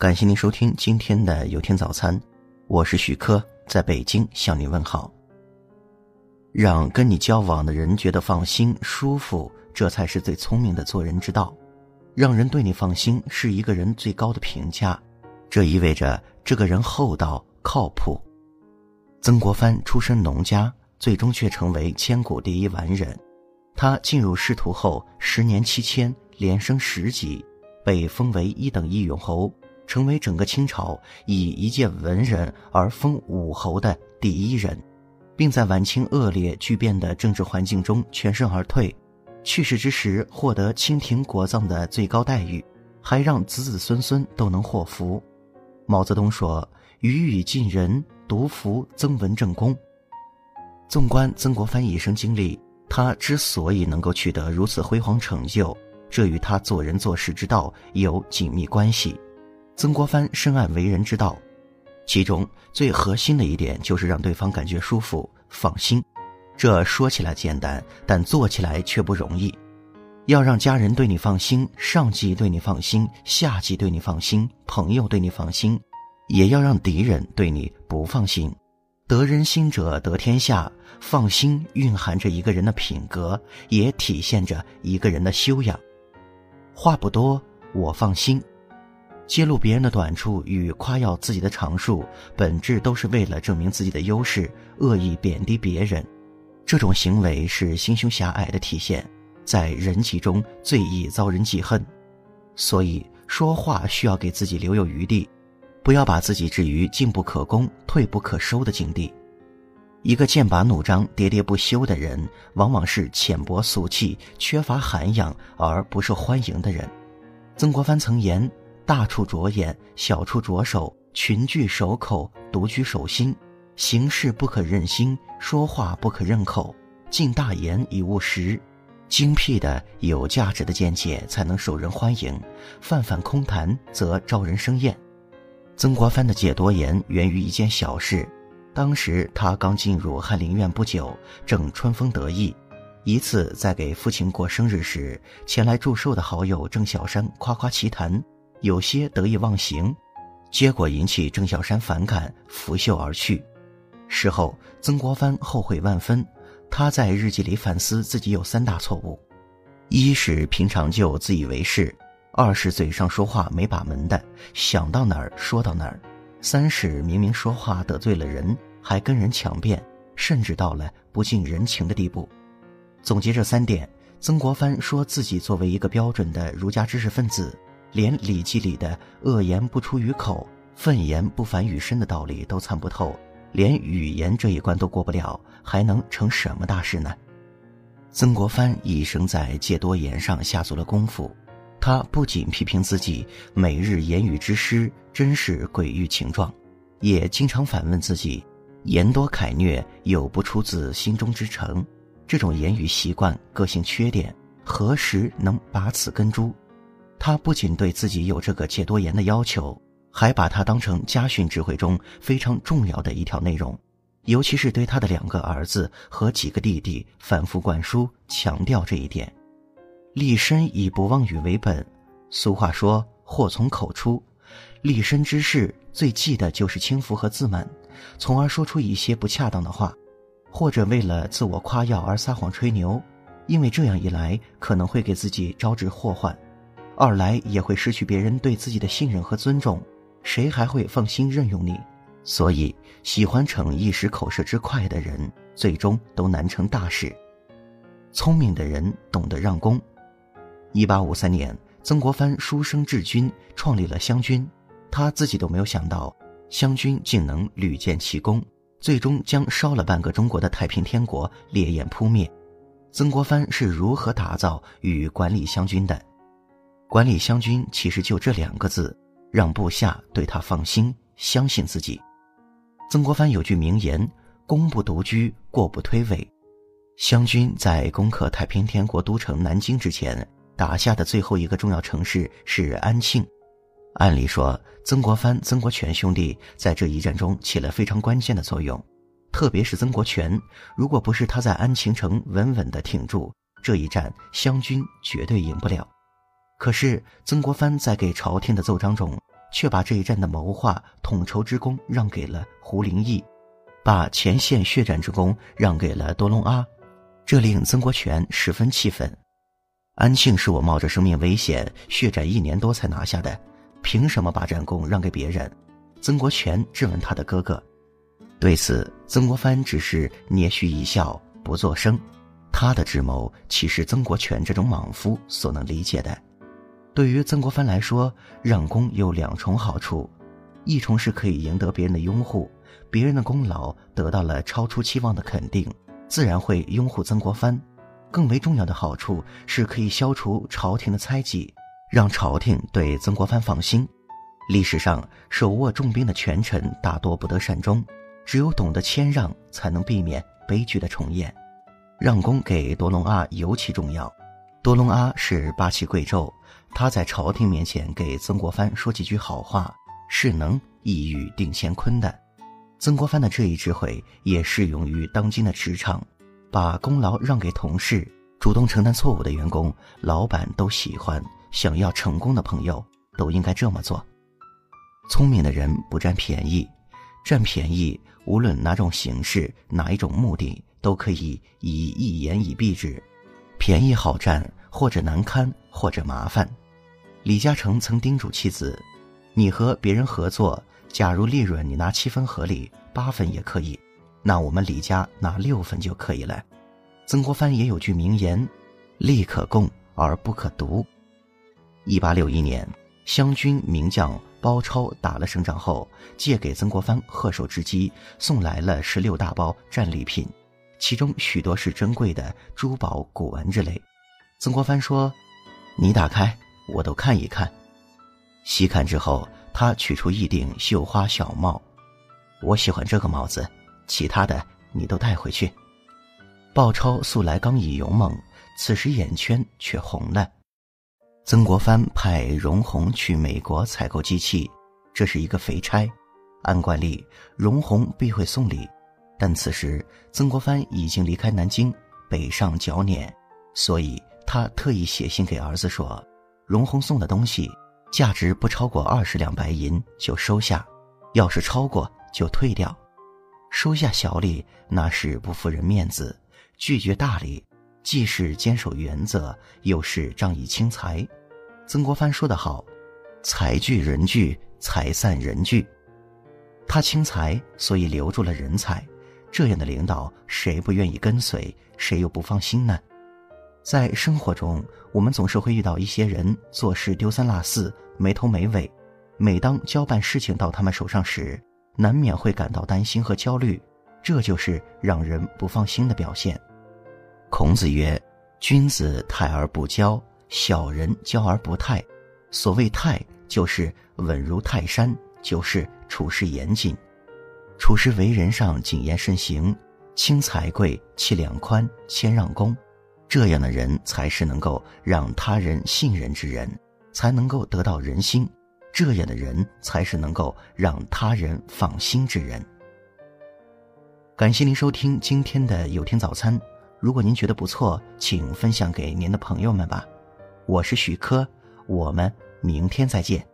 感谢您收听今天的有天早餐，我是许科，在北京向你问好。让跟你交往的人觉得放心、舒服，这才是最聪明的做人之道。让人对你放心，是一个人最高的评价，这意味着这个人厚道、靠谱。曾国藩出身农家，最终却成为千古第一完人。他进入仕途后，十年七迁，连升十级，被封为一等一勇侯。成为整个清朝以一介文人而封武侯的第一人，并在晚清恶劣巨变的政治环境中全身而退，去世之时获得清廷国葬的最高待遇，还让子子孙孙都能祸福。毛泽东说：“予以尽人，独服曾文正公。”纵观曾国藩一生经历，他之所以能够取得如此辉煌成就，这与他做人做事之道有紧密关系。曾国藩深谙为人之道，其中最核心的一点就是让对方感觉舒服、放心。这说起来简单，但做起来却不容易。要让家人对你放心，上级对你放心，下级对你放心，朋友对你放心，也要让敌人对你不放心。得人心者得天下。放心蕴含着一个人的品格，也体现着一个人的修养。话不多，我放心。揭露别人的短处与夸耀自己的长处，本质都是为了证明自己的优势，恶意贬低别人。这种行为是心胸狭隘的体现，在人际中最易遭人记恨。所以说话需要给自己留有余地，不要把自己置于进不可攻、退不可收的境地。一个剑拔弩张、喋喋不休的人，往往是浅薄俗气、缺乏涵养而不受欢迎的人。曾国藩曾言。大处着眼，小处着手，群聚守口，独居守心。行事不可任心，说话不可任口，尽大言以务实。精辟的、有价值的见解才能受人欢迎，泛泛空谈则招人生厌。曾国藩的解多言源于一件小事。当时他刚进入翰林院不久，正春风得意。一次在给父亲过生日时，前来祝寿的好友郑小山夸夸其谈。有些得意忘形，结果引起郑小山反感，拂袖而去。事后，曾国藩后悔万分。他在日记里反思自己有三大错误：一是平常就自以为是；二是嘴上说话没把门的，想到哪儿说到哪儿；三是明明说话得罪了人，还跟人强辩，甚至到了不近人情的地步。总结这三点，曾国藩说自己作为一个标准的儒家知识分子。连《礼记》里的“恶言不出于口，愤言不反于身”的道理都参不透，连语言这一关都过不了，还能成什么大事呢？曾国藩一生在戒多言上下足了功夫，他不仅批评自己每日言语之失，真是鬼欲情状，也经常反问自己：言多凯虐，有不出自心中之诚？这种言语习惯、个性缺点，何时能拔此根株？他不仅对自己有这个戒多言的要求，还把它当成家训智慧中非常重要的一条内容，尤其是对他的两个儿子和几个弟弟反复灌输，强调这一点。立身以不妄语为本。俗话说：“祸从口出。”立身之事最忌的就是轻浮和自满，从而说出一些不恰当的话，或者为了自我夸耀而撒谎吹牛，因为这样一来可能会给自己招致祸患。二来也会失去别人对自己的信任和尊重，谁还会放心任用你？所以，喜欢逞一时口舌之快的人，最终都难成大事。聪明的人懂得让功。一八五三年，曾国藩书生治军，创立了湘军，他自己都没有想到，湘军竟能屡建奇功，最终将烧了半个中国的太平天国烈焰扑灭。曾国藩是如何打造与管理湘军的？管理湘军其实就这两个字，让部下对他放心，相信自己。曾国藩有句名言：“功不独居，过不推诿。”湘军在攻克太平天国都城南京之前，打下的最后一个重要城市是安庆。按理说，曾国藩、曾国荃兄弟在这一战中起了非常关键的作用，特别是曾国荃，如果不是他在安庆城稳稳的挺住，这一战湘军绝对赢不了。可是曾国藩在给朝廷的奏章中，却把这一战的谋划、统筹之功让给了胡林翼，把前线血战之功让给了多隆阿，这令曾国荃十分气愤。安庆是我冒着生命危险血战一年多才拿下的，凭什么把战功让给别人？曾国荃质问他的哥哥。对此，曾国藩只是捏须一笑，不作声。他的智谋岂是曾国荃这种莽夫所能理解的？对于曾国藩来说，让功有两重好处：一重是可以赢得别人的拥护，别人的功劳得到了超出期望的肯定，自然会拥护曾国藩；更为重要的好处是可以消除朝廷的猜忌，让朝廷对曾国藩放心。历史上手握重兵的权臣大多不得善终，只有懂得谦让，才能避免悲剧的重演。让功给多隆阿尤其重要。多隆阿是八旗贵胄，他在朝廷面前给曾国藩说几句好话，是能一语定乾坤的。曾国藩的这一智慧也适用于当今的职场，把功劳让给同事，主动承担错误的员工，老板都喜欢。想要成功的朋友都应该这么做。聪明的人不占便宜，占便宜无论哪种形式、哪一种目的。都可以以一言以蔽之，便宜好占，或者难堪，或者麻烦。李嘉诚曾叮嘱妻子：“你和别人合作，假如利润你拿七分合理，八分也可以，那我们李家拿六分就可以了。”曾国藩也有句名言：“利可共而不可独。”一八六一年，湘军名将包超打了胜仗后，借给曾国藩贺寿之机，送来了十六大包战利品。其中许多是珍贵的珠宝、古玩之类。曾国藩说：“你打开，我都看一看。”细看之后，他取出一顶绣花小帽，我喜欢这个帽子，其他的你都带回去。鲍超素来刚毅勇猛，此时眼圈却红了。曾国藩派荣鸿去美国采购机器，这是一个肥差，按惯例，荣鸿必会送礼。但此时，曾国藩已经离开南京，北上剿捻，所以他特意写信给儿子说：“荣鸿送的东西，价值不超过二十两白银就收下，要是超过就退掉。收下小礼那是不负人面子，拒绝大礼，既是坚守原则，又是仗义轻财。”曾国藩说得好：“财聚人聚，财散人聚。”他轻财，所以留住了人才。这样的领导，谁不愿意跟随？谁又不放心呢？在生活中，我们总是会遇到一些人做事丢三落四、没头没尾。每当交办事情到他们手上时，难免会感到担心和焦虑，这就是让人不放心的表现。孔子曰：“君子泰而不骄，小人骄而不泰。所谓泰，就是稳如泰山，就是处事严谨。”处事为人上谨言慎行，轻财贵，气量宽，谦让公，这样的人才是能够让他人信任之人，才能够得到人心；这样的人才是能够让他人放心之人。感谢您收听今天的有天早餐，如果您觉得不错，请分享给您的朋友们吧。我是许科，我们明天再见。